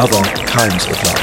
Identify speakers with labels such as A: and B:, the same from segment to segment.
A: Other kinds of life?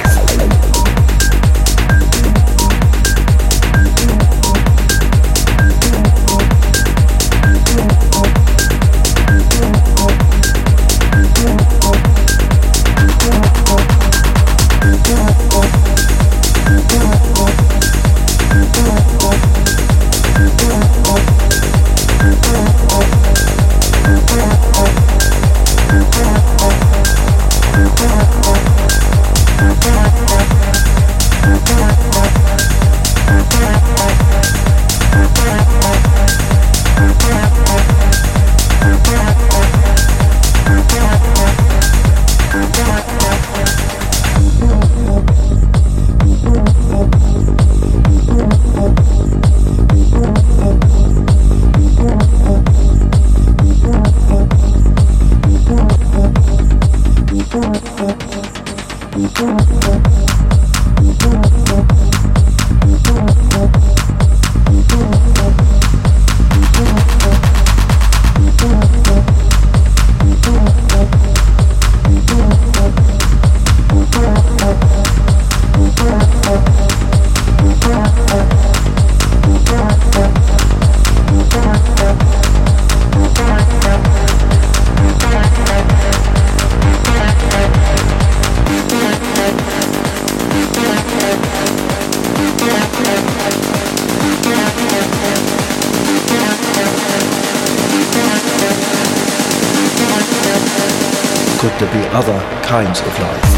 A: Kinds of life.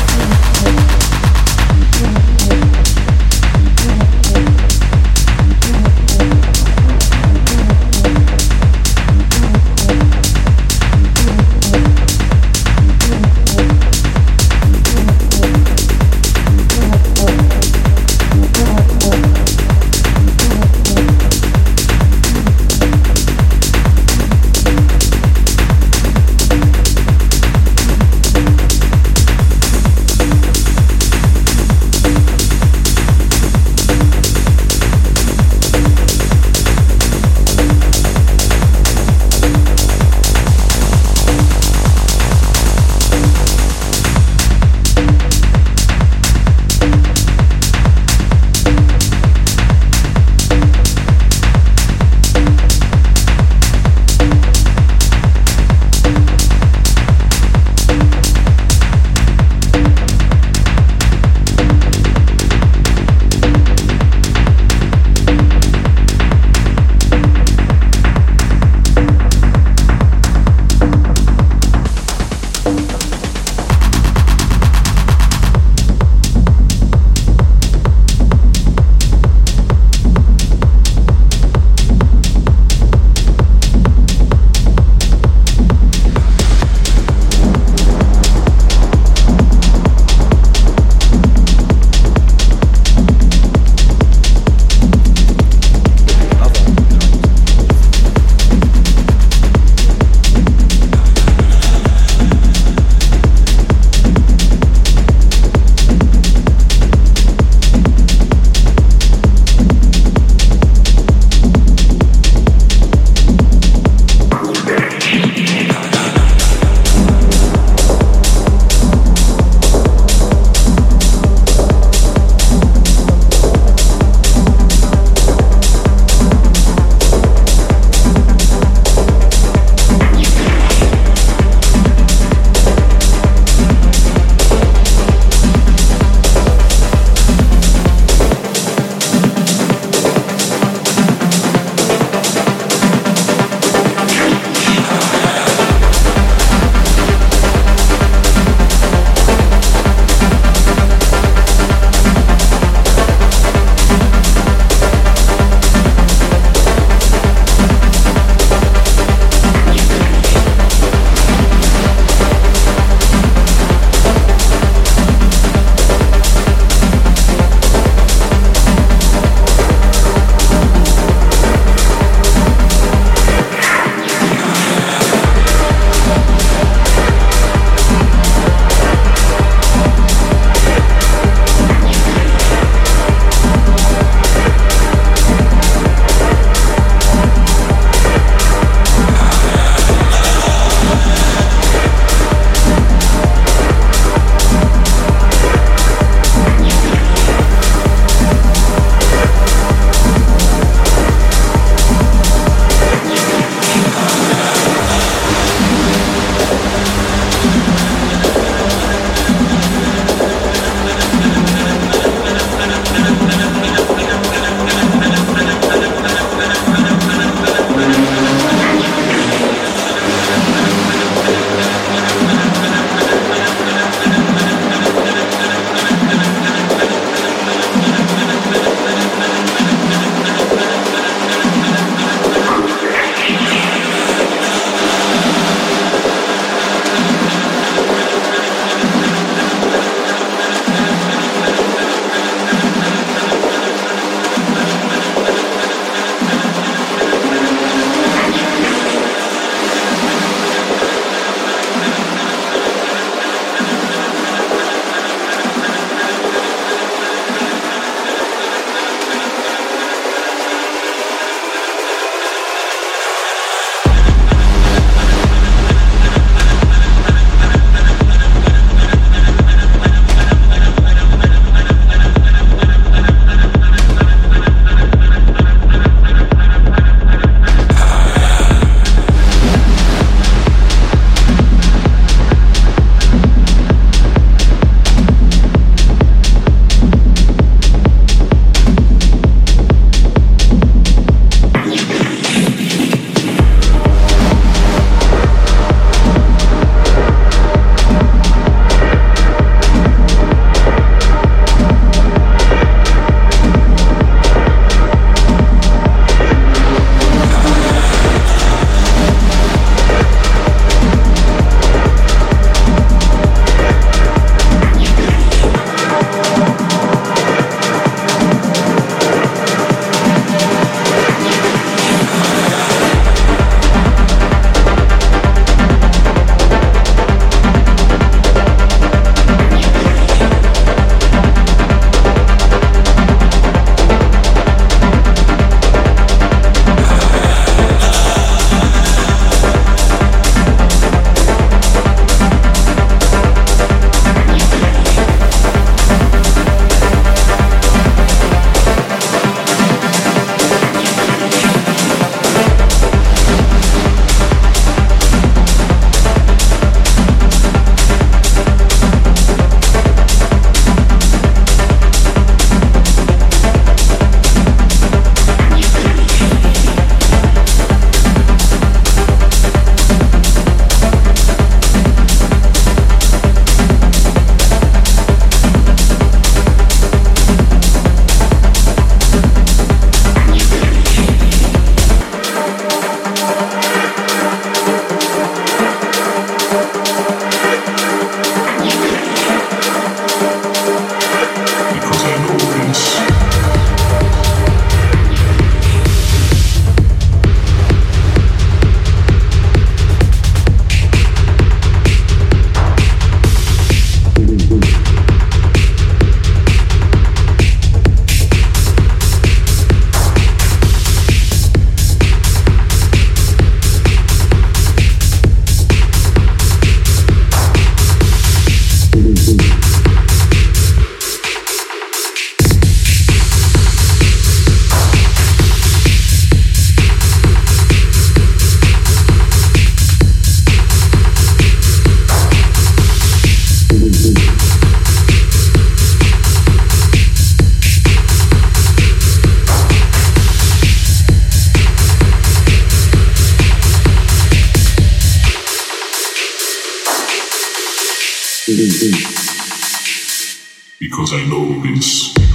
B: Because I know this.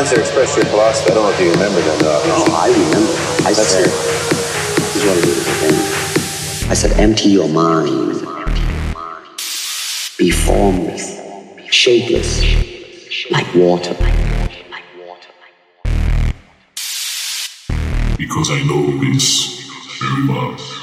C: Lines that expressed your philosophy. I don't know if you remember them, though.
D: Oh, I remember. I
C: Let's
D: said, this is what it is again. I said, empty your mind. Be formless, shapeless, like water.
B: Because I know this very well.